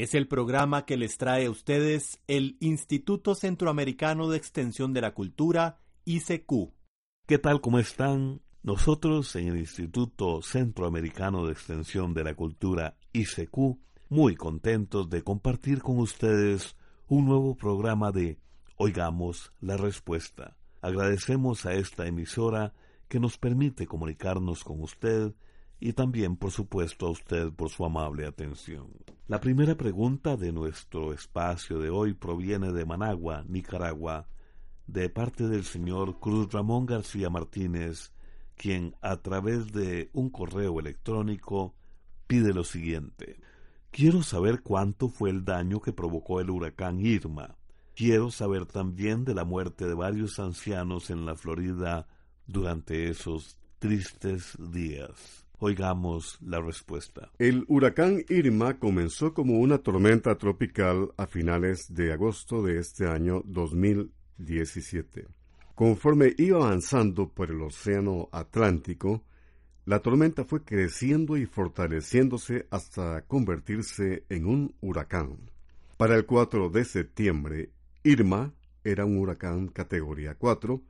Es el programa que les trae a ustedes el Instituto Centroamericano de Extensión de la Cultura, ICQ. ¿Qué tal? ¿Cómo están? Nosotros en el Instituto Centroamericano de Extensión de la Cultura, ICQ, muy contentos de compartir con ustedes un nuevo programa de Oigamos la Respuesta. Agradecemos a esta emisora que nos permite comunicarnos con usted y también, por supuesto, a usted por su amable atención. La primera pregunta de nuestro espacio de hoy proviene de Managua, Nicaragua, de parte del señor Cruz Ramón García Martínez, quien a través de un correo electrónico pide lo siguiente. Quiero saber cuánto fue el daño que provocó el huracán Irma. Quiero saber también de la muerte de varios ancianos en la Florida durante esos tristes días. Oigamos la respuesta. El huracán Irma comenzó como una tormenta tropical a finales de agosto de este año 2017. Conforme iba avanzando por el Océano Atlántico, la tormenta fue creciendo y fortaleciéndose hasta convertirse en un huracán. Para el 4 de septiembre, Irma era un huracán categoría 4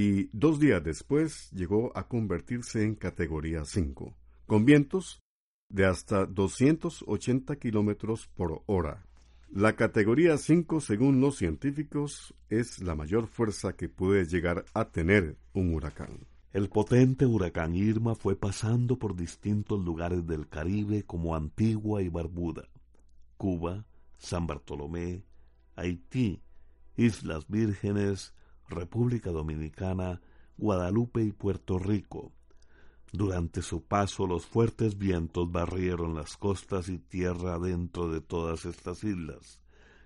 y dos días después llegó a convertirse en categoría 5, con vientos de hasta 280 kilómetros por hora. La categoría 5, según los científicos, es la mayor fuerza que puede llegar a tener un huracán. El potente huracán Irma fue pasando por distintos lugares del Caribe como Antigua y Barbuda, Cuba, San Bartolomé, Haití, Islas Vírgenes, República Dominicana, Guadalupe y Puerto Rico. Durante su paso los fuertes vientos barrieron las costas y tierra dentro de todas estas islas,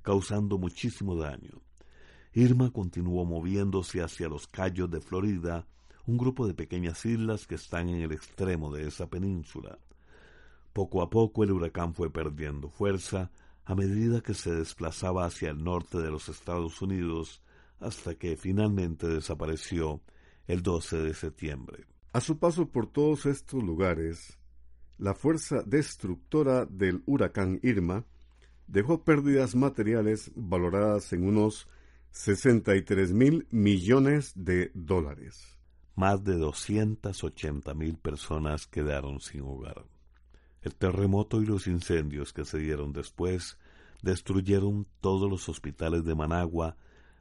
causando muchísimo daño. Irma continuó moviéndose hacia los Cayos de Florida, un grupo de pequeñas islas que están en el extremo de esa península. Poco a poco el huracán fue perdiendo fuerza a medida que se desplazaba hacia el norte de los Estados Unidos hasta que finalmente desapareció el 12 de septiembre. A su paso por todos estos lugares, la fuerza destructora del huracán Irma dejó pérdidas materiales valoradas en unos 63 mil millones de dólares. Más de 280 mil personas quedaron sin hogar. El terremoto y los incendios que se dieron después destruyeron todos los hospitales de Managua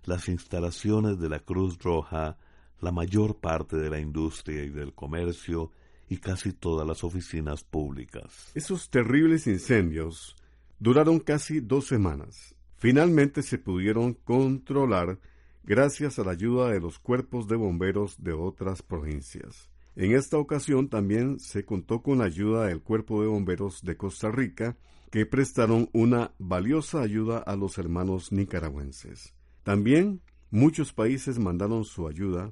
las instalaciones de la Cruz Roja, la mayor parte de la industria y del comercio y casi todas las oficinas públicas. Esos terribles incendios duraron casi dos semanas. Finalmente se pudieron controlar gracias a la ayuda de los cuerpos de bomberos de otras provincias. En esta ocasión también se contó con la ayuda del Cuerpo de Bomberos de Costa Rica, que prestaron una valiosa ayuda a los hermanos nicaragüenses. También muchos países mandaron su ayuda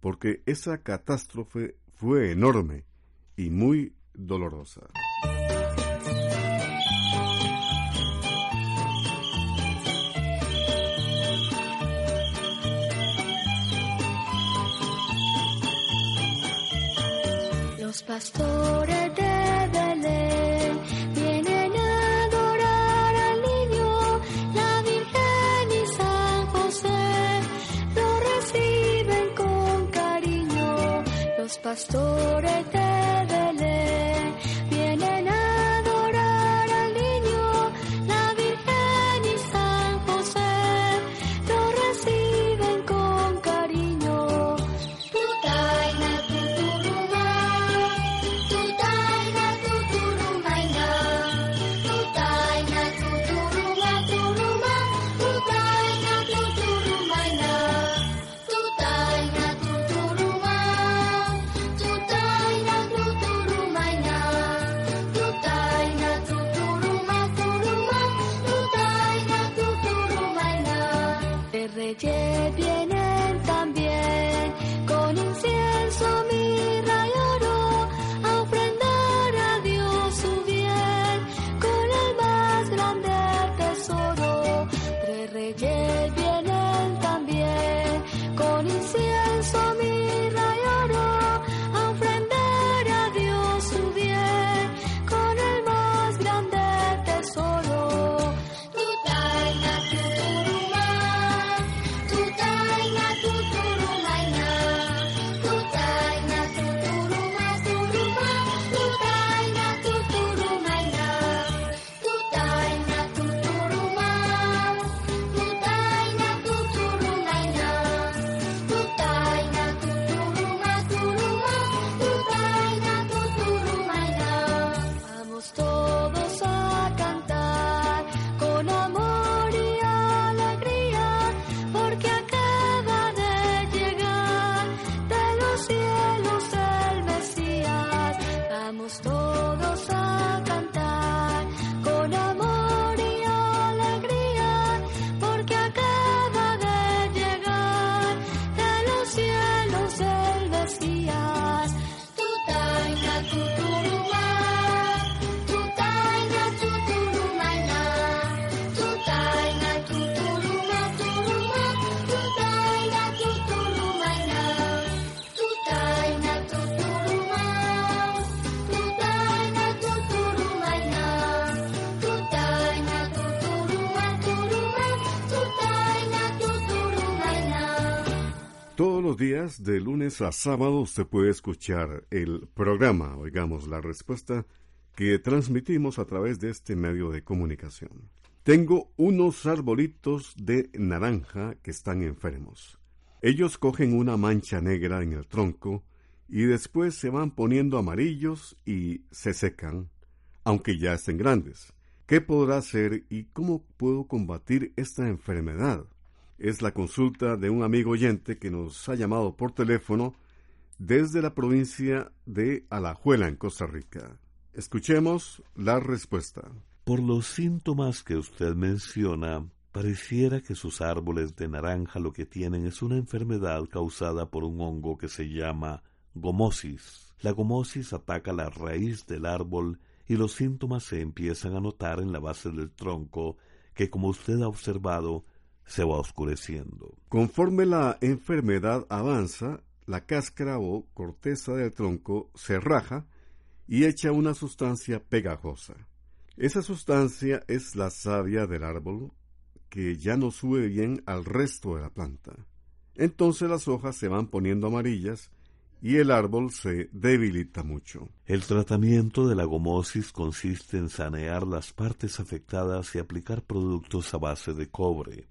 porque esa catástrofe fue enorme y muy dolorosa. Los pastores de pastores de los días, de lunes a sábado, usted puede escuchar el programa, oigamos la respuesta, que transmitimos a través de este medio de comunicación. Tengo unos arbolitos de naranja que están enfermos. Ellos cogen una mancha negra en el tronco y después se van poniendo amarillos y se secan, aunque ya estén grandes. ¿Qué podrá hacer y cómo puedo combatir esta enfermedad? Es la consulta de un amigo oyente que nos ha llamado por teléfono desde la provincia de Alajuela, en Costa Rica. Escuchemos la respuesta. Por los síntomas que usted menciona, pareciera que sus árboles de naranja lo que tienen es una enfermedad causada por un hongo que se llama gomosis. La gomosis ataca la raíz del árbol y los síntomas se empiezan a notar en la base del tronco, que como usted ha observado, se va oscureciendo. Conforme la enfermedad avanza, la cáscara o corteza del tronco se raja y echa una sustancia pegajosa. Esa sustancia es la savia del árbol que ya no sube bien al resto de la planta. Entonces las hojas se van poniendo amarillas y el árbol se debilita mucho. El tratamiento de la gomosis consiste en sanear las partes afectadas y aplicar productos a base de cobre.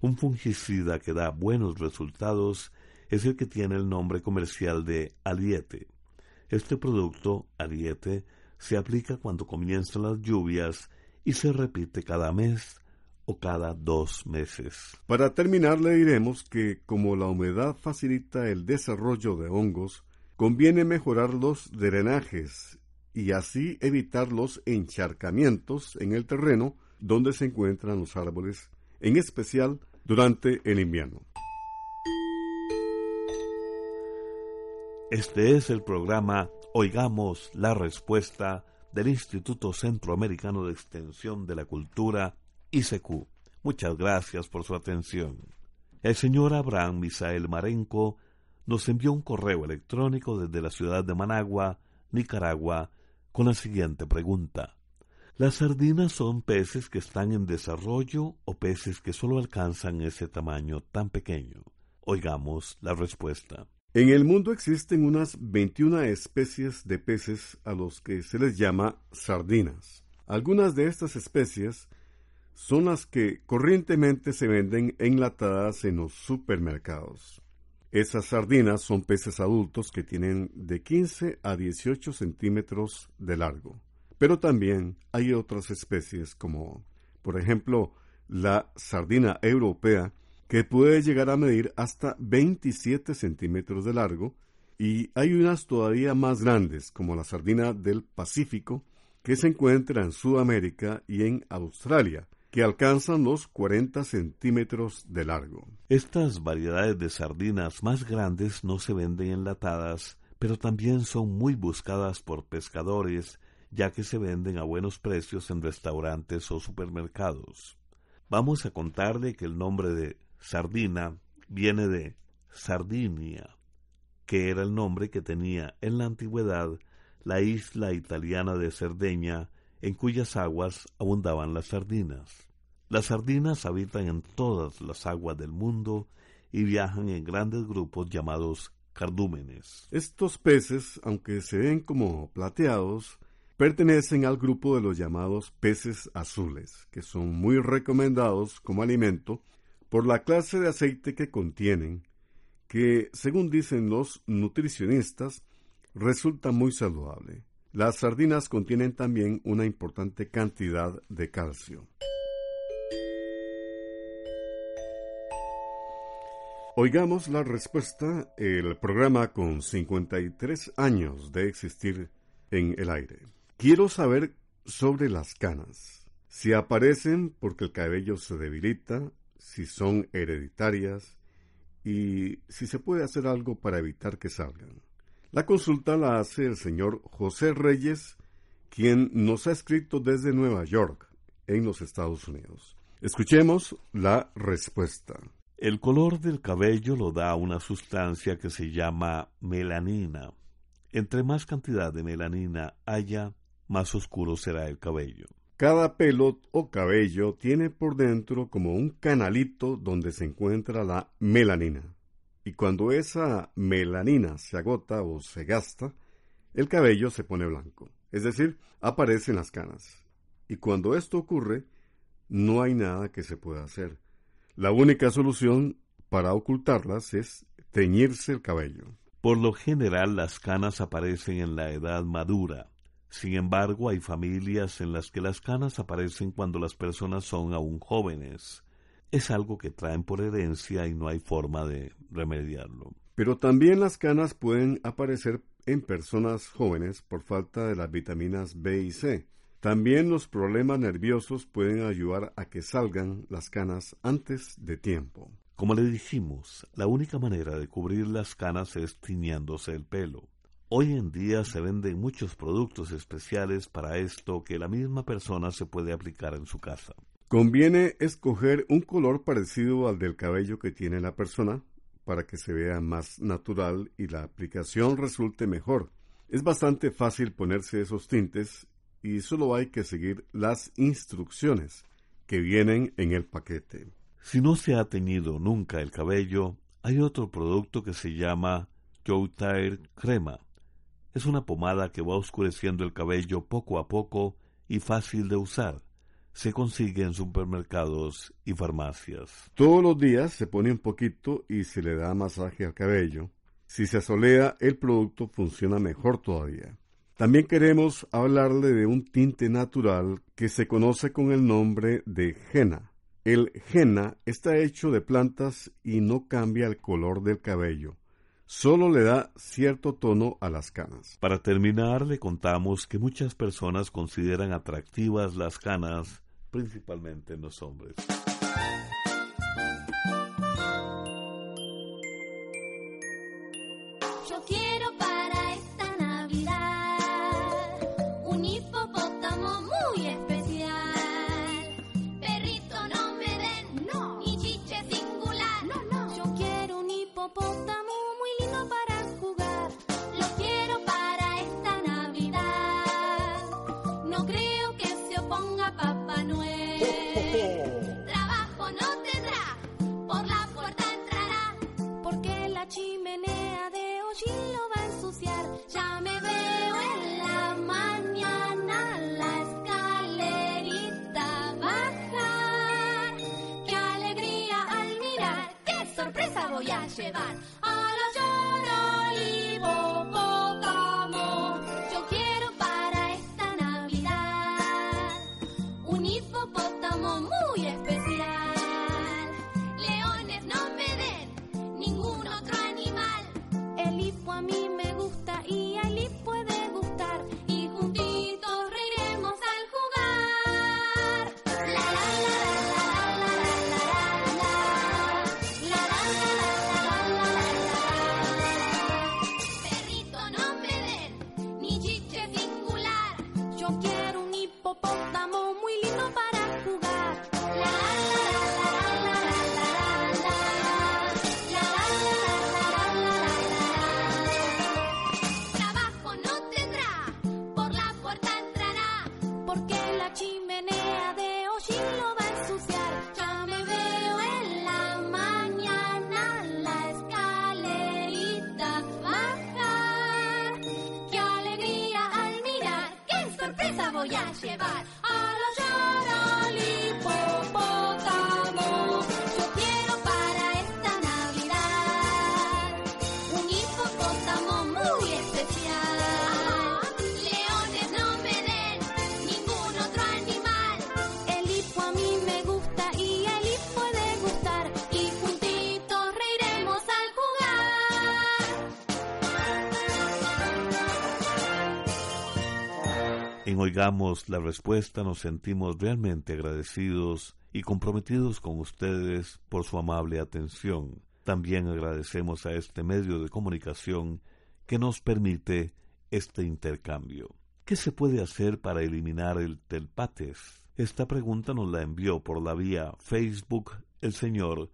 Un fungicida que da buenos resultados es el que tiene el nombre comercial de Aliete. Este producto, Aliete, se aplica cuando comienzan las lluvias y se repite cada mes o cada dos meses. Para terminar le diremos que como la humedad facilita el desarrollo de hongos, conviene mejorar los drenajes y así evitar los encharcamientos en el terreno donde se encuentran los árboles, en especial durante el invierno. Este es el programa Oigamos la Respuesta del Instituto Centroamericano de Extensión de la Cultura, ICQ. Muchas gracias por su atención. El señor Abraham Misael Marenco nos envió un correo electrónico desde la ciudad de Managua, Nicaragua, con la siguiente pregunta. ¿Las sardinas son peces que están en desarrollo o peces que solo alcanzan ese tamaño tan pequeño? Oigamos la respuesta. En el mundo existen unas 21 especies de peces a los que se les llama sardinas. Algunas de estas especies son las que corrientemente se venden enlatadas en los supermercados. Esas sardinas son peces adultos que tienen de 15 a 18 centímetros de largo. Pero también hay otras especies como, por ejemplo, la sardina europea, que puede llegar a medir hasta 27 centímetros de largo, y hay unas todavía más grandes, como la sardina del Pacífico, que se encuentra en Sudamérica y en Australia, que alcanzan los 40 centímetros de largo. Estas variedades de sardinas más grandes no se venden enlatadas, pero también son muy buscadas por pescadores, ya que se venden a buenos precios en restaurantes o supermercados. Vamos a contarle que el nombre de sardina viene de Sardinia, que era el nombre que tenía en la antigüedad la isla italiana de Cerdeña, en cuyas aguas abundaban las sardinas. Las sardinas habitan en todas las aguas del mundo y viajan en grandes grupos llamados cardúmenes. Estos peces, aunque se ven como plateados, pertenecen al grupo de los llamados peces azules, que son muy recomendados como alimento por la clase de aceite que contienen, que, según dicen los nutricionistas, resulta muy saludable. Las sardinas contienen también una importante cantidad de calcio. Oigamos la respuesta, el programa con 53 años de existir en el aire. Quiero saber sobre las canas. Si aparecen porque el cabello se debilita, si son hereditarias y si se puede hacer algo para evitar que salgan. La consulta la hace el señor José Reyes, quien nos ha escrito desde Nueva York, en los Estados Unidos. Escuchemos la respuesta. El color del cabello lo da una sustancia que se llama melanina. Entre más cantidad de melanina haya, más oscuro será el cabello. Cada pelo o cabello tiene por dentro como un canalito donde se encuentra la melanina. Y cuando esa melanina se agota o se gasta, el cabello se pone blanco. Es decir, aparecen las canas. Y cuando esto ocurre, no hay nada que se pueda hacer. La única solución para ocultarlas es teñirse el cabello. Por lo general las canas aparecen en la edad madura. Sin embargo, hay familias en las que las canas aparecen cuando las personas son aún jóvenes. Es algo que traen por herencia y no hay forma de remediarlo. Pero también las canas pueden aparecer en personas jóvenes por falta de las vitaminas B y C. También los problemas nerviosos pueden ayudar a que salgan las canas antes de tiempo. Como le dijimos, la única manera de cubrir las canas es tiñéndose el pelo. Hoy en día se venden muchos productos especiales para esto que la misma persona se puede aplicar en su casa. Conviene escoger un color parecido al del cabello que tiene la persona para que se vea más natural y la aplicación resulte mejor. Es bastante fácil ponerse esos tintes y solo hay que seguir las instrucciones que vienen en el paquete. Si no se ha teñido nunca el cabello, hay otro producto que se llama Tire Crema. Es una pomada que va oscureciendo el cabello poco a poco y fácil de usar. Se consigue en supermercados y farmacias. Todos los días se pone un poquito y se le da masaje al cabello. Si se asolea, el producto funciona mejor todavía. También queremos hablarle de un tinte natural que se conoce con el nombre de henna. El henna está hecho de plantas y no cambia el color del cabello, solo le da cierto tono a las canas. Para terminar, le contamos que muchas personas consideran atractivas las canas, principalmente en los hombres. En Oigamos la Respuesta nos sentimos realmente agradecidos y comprometidos con ustedes por su amable atención. También agradecemos a este medio de comunicación que nos permite este intercambio. ¿Qué se puede hacer para eliminar el telpates? Esta pregunta nos la envió por la vía Facebook el señor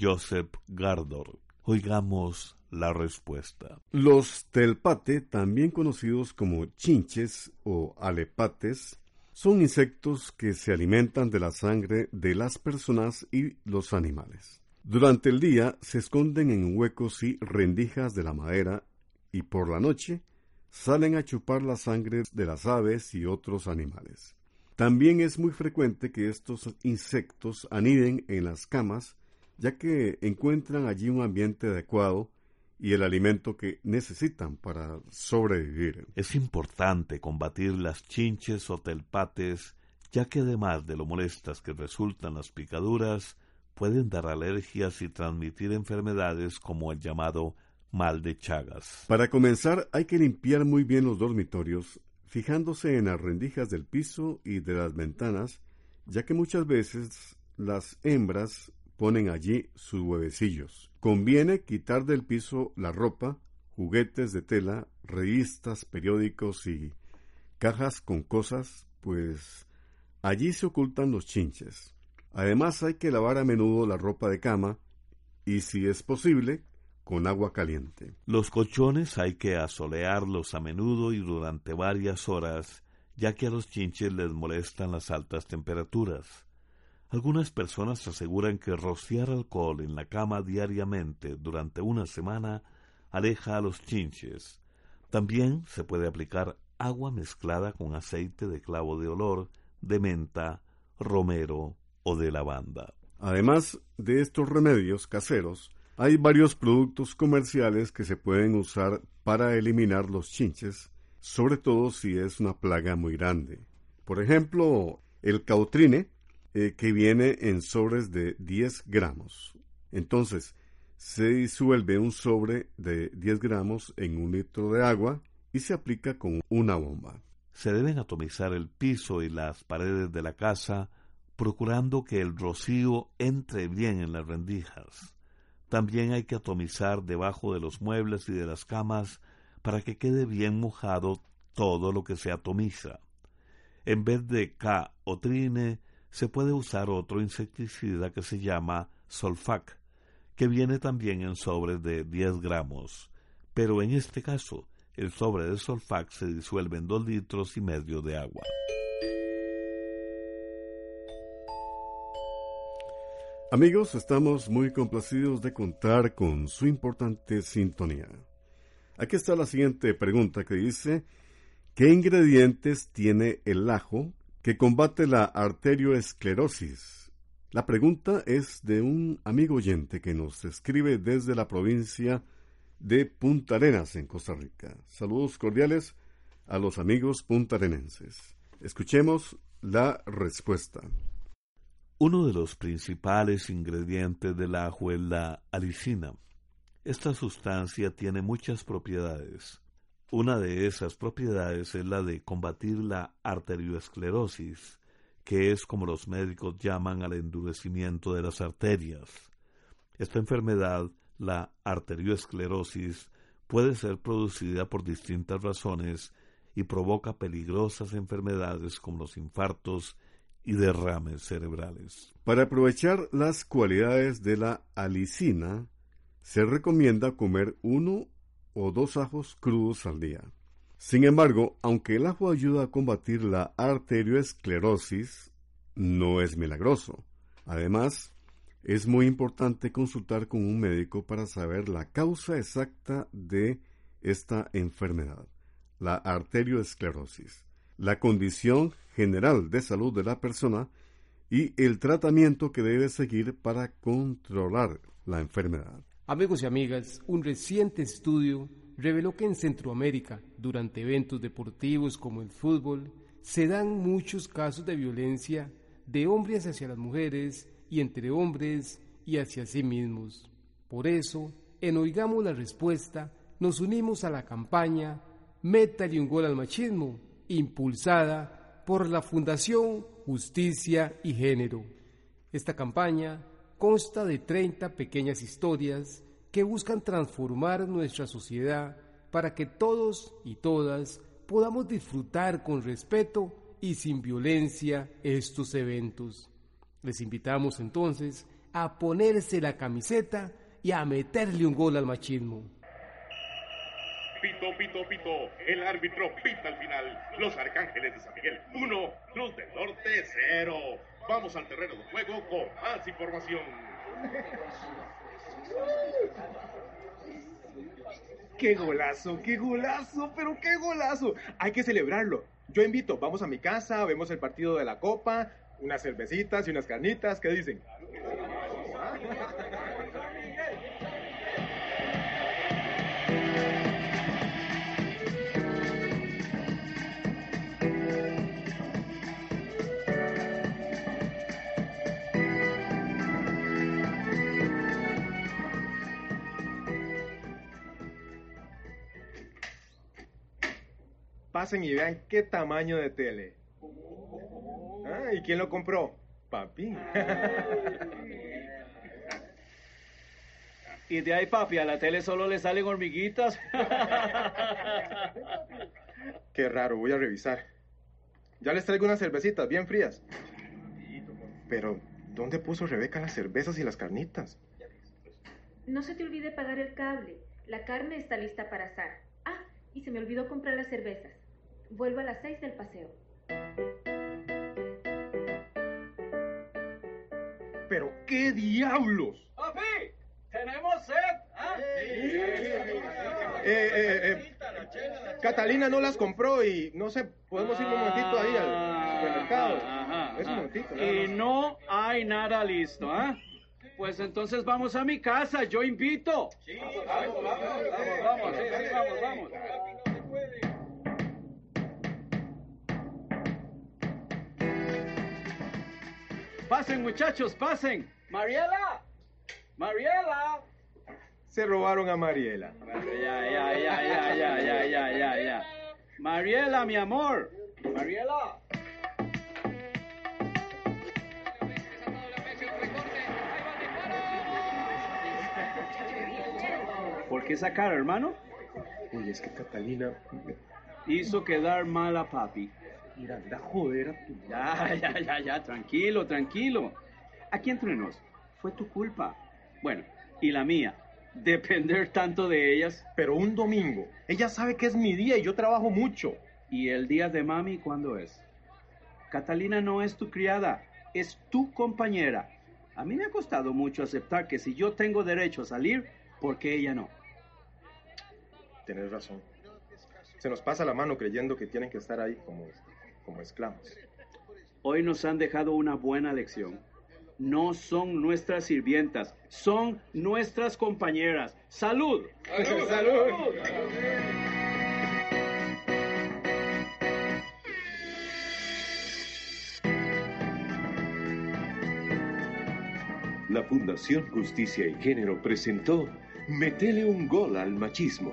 Joseph Gardor. Oigamos la respuesta. Los telpate, también conocidos como chinches o alepates, son insectos que se alimentan de la sangre de las personas y los animales. Durante el día se esconden en huecos y rendijas de la madera y por la noche salen a chupar la sangre de las aves y otros animales. También es muy frecuente que estos insectos aniden en las camas, ya que encuentran allí un ambiente adecuado y el alimento que necesitan para sobrevivir. Es importante combatir las chinches o telpates, ya que además de lo molestas que resultan las picaduras, pueden dar alergias y transmitir enfermedades como el llamado mal de Chagas. Para comenzar, hay que limpiar muy bien los dormitorios, fijándose en las rendijas del piso y de las ventanas, ya que muchas veces las hembras ponen allí sus huevecillos. Conviene quitar del piso la ropa, juguetes de tela, revistas, periódicos y cajas con cosas, pues allí se ocultan los chinches. Además hay que lavar a menudo la ropa de cama y si es posible, con agua caliente. Los colchones hay que asolearlos a menudo y durante varias horas, ya que a los chinches les molestan las altas temperaturas. Algunas personas aseguran que rociar alcohol en la cama diariamente durante una semana aleja a los chinches. También se puede aplicar agua mezclada con aceite de clavo de olor, de menta, romero o de lavanda. Además de estos remedios caseros, hay varios productos comerciales que se pueden usar para eliminar los chinches, sobre todo si es una plaga muy grande. Por ejemplo, el cautrine, eh, que viene en sobres de 10 gramos. Entonces, se disuelve un sobre de 10 gramos en un litro de agua y se aplica con una bomba. Se deben atomizar el piso y las paredes de la casa, procurando que el rocío entre bien en las rendijas. También hay que atomizar debajo de los muebles y de las camas para que quede bien mojado todo lo que se atomiza. En vez de K o trine, se puede usar otro insecticida que se llama Solfac, que viene también en sobres de 10 gramos, pero en este caso el sobre de Solfac se disuelve en 2 litros y medio de agua. Amigos, estamos muy complacidos de contar con su importante sintonía. Aquí está la siguiente pregunta que dice, ¿qué ingredientes tiene el ajo que combate la arterioesclerosis, La pregunta es de un amigo oyente que nos escribe desde la provincia de Punta Arenas, en Costa Rica. Saludos cordiales a los amigos puntarenenses. Escuchemos la respuesta. Uno de los principales ingredientes del ajo es la alicina. Esta sustancia tiene muchas propiedades. Una de esas propiedades es la de combatir la arterioesclerosis, que es como los médicos llaman al endurecimiento de las arterias. Esta enfermedad, la arterioesclerosis, puede ser producida por distintas razones y provoca peligrosas enfermedades como los infartos y derrames cerebrales. Para aprovechar las cualidades de la alicina, se recomienda comer uno o dos ajos crudos al día. Sin embargo, aunque el ajo ayuda a combatir la arterioesclerosis, no es milagroso. Además, es muy importante consultar con un médico para saber la causa exacta de esta enfermedad, la arterioesclerosis, la condición general de salud de la persona y el tratamiento que debe seguir para controlar la enfermedad. Amigos y amigas, un reciente estudio reveló que en Centroamérica, durante eventos deportivos como el fútbol, se dan muchos casos de violencia de hombres hacia las mujeres y entre hombres y hacia sí mismos. Por eso, en Oigamos la Respuesta, nos unimos a la campaña Métale un gol al machismo, impulsada por la Fundación Justicia y Género. Esta campaña consta de 30 pequeñas historias que buscan transformar nuestra sociedad para que todos y todas podamos disfrutar con respeto y sin violencia estos eventos. Les invitamos entonces a ponerse la camiseta y a meterle un gol al machismo. Pito, pito, pito. El árbitro pita al final. Los arcángeles de San Miguel, uno. Los del norte, cero. Vamos al terreno de juego con más información. ¡Qué golazo! ¡Qué golazo! ¡Pero qué golazo! Hay que celebrarlo. Yo invito, vamos a mi casa, vemos el partido de la Copa, unas cervecitas y unas carnitas. ¿Qué dicen? Pasen y vean qué tamaño de tele. Ah, ¿y quién lo compró? Papi. Y de ahí, papi, a la tele solo le salen hormiguitas. Qué raro, voy a revisar. Ya les traigo unas cervecitas bien frías. Pero, ¿dónde puso Rebeca las cervezas y las carnitas? No se te olvide pagar el cable. La carne está lista para asar. Ah, y se me olvidó comprar las cervezas. Vuelvo a las seis del paseo. ¿Pero qué diablos? ¡Papi! ¡Tenemos sed! ¿ah? Eh, eh, eh, Catalina no las compró y no sé, podemos ir un momentito ahí al supermercado. Ajá, Es un momentito. Y no hay nada listo, ¿ah? Pues entonces vamos a mi casa, yo invito. vamos, vamos, vamos, vamos, sí, sí, vamos, vamos. Pasen, muchachos, pasen. Mariela, Mariela. Se robaron a Mariela. Ya, ya, ya, ya, ya, ya, ya, ya, ya. Mariela, mi amor. Mariela. ¿Por qué esa cara, hermano? Oye, es que Catalina, Hizo quedar mal a papi. Mira, anda a joder a tu Ya, ya, ya, ya, tranquilo, tranquilo. Aquí entre nos, fue tu culpa. Bueno, y la mía, depender tanto de ellas. Pero un domingo, ella sabe que es mi día y yo trabajo mucho. ¿Y el día de mami cuándo es? Catalina no es tu criada, es tu compañera. A mí me ha costado mucho aceptar que si yo tengo derecho a salir, ¿por qué ella no? Tienes razón. Se nos pasa la mano creyendo que tienen que estar ahí como, como esclavos. Hoy nos han dejado una buena lección. No son nuestras sirvientas, son nuestras compañeras. ¡Salud! ¡Salud! La Fundación Justicia y Género presentó Metele un gol al machismo.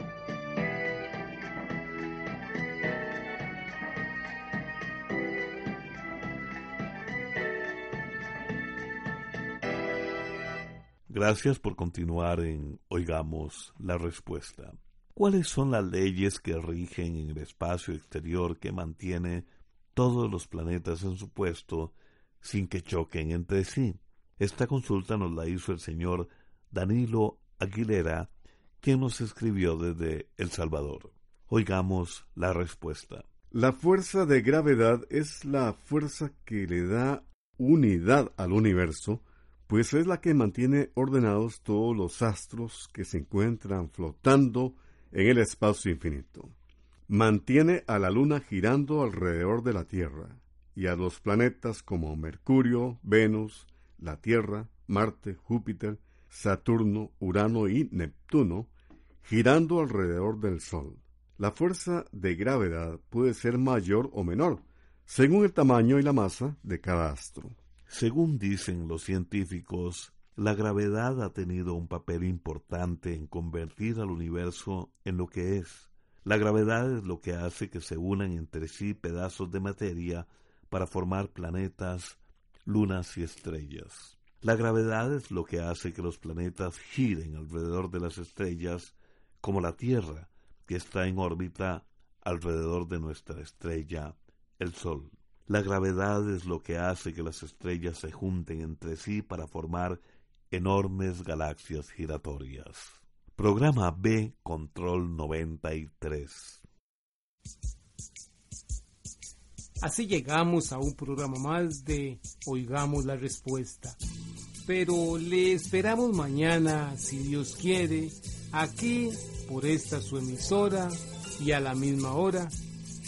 Gracias por continuar en Oigamos la Respuesta. ¿Cuáles son las leyes que rigen en el espacio exterior que mantiene todos los planetas en su puesto sin que choquen entre sí? Esta consulta nos la hizo el señor Danilo Aguilera, quien nos escribió desde El Salvador. Oigamos la respuesta. La fuerza de gravedad es la fuerza que le da unidad al universo, pues es la que mantiene ordenados todos los astros que se encuentran flotando en el espacio infinito. Mantiene a la Luna girando alrededor de la Tierra y a los planetas como Mercurio, Venus, la Tierra, Marte, Júpiter, Saturno, Urano y Neptuno girando alrededor del Sol. La fuerza de gravedad puede ser mayor o menor, según el tamaño y la masa de cada astro. Según dicen los científicos, la gravedad ha tenido un papel importante en convertir al universo en lo que es. La gravedad es lo que hace que se unan entre sí pedazos de materia para formar planetas, lunas y estrellas. La gravedad es lo que hace que los planetas giren alrededor de las estrellas, como la Tierra, que está en órbita alrededor de nuestra estrella, el Sol. La gravedad es lo que hace que las estrellas se junten entre sí para formar enormes galaxias giratorias. Programa B Control 93. Así llegamos a un programa más de Oigamos la Respuesta. Pero le esperamos mañana, si Dios quiere, aquí por esta su emisora y a la misma hora.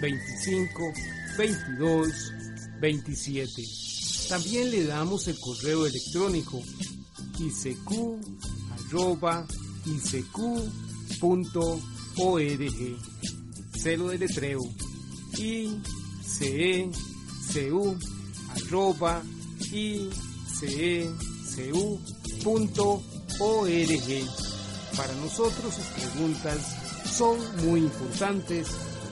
25 22 27. También le damos el correo electrónico isq.org. Celo de letreo icecu.org. Para nosotros sus preguntas son muy importantes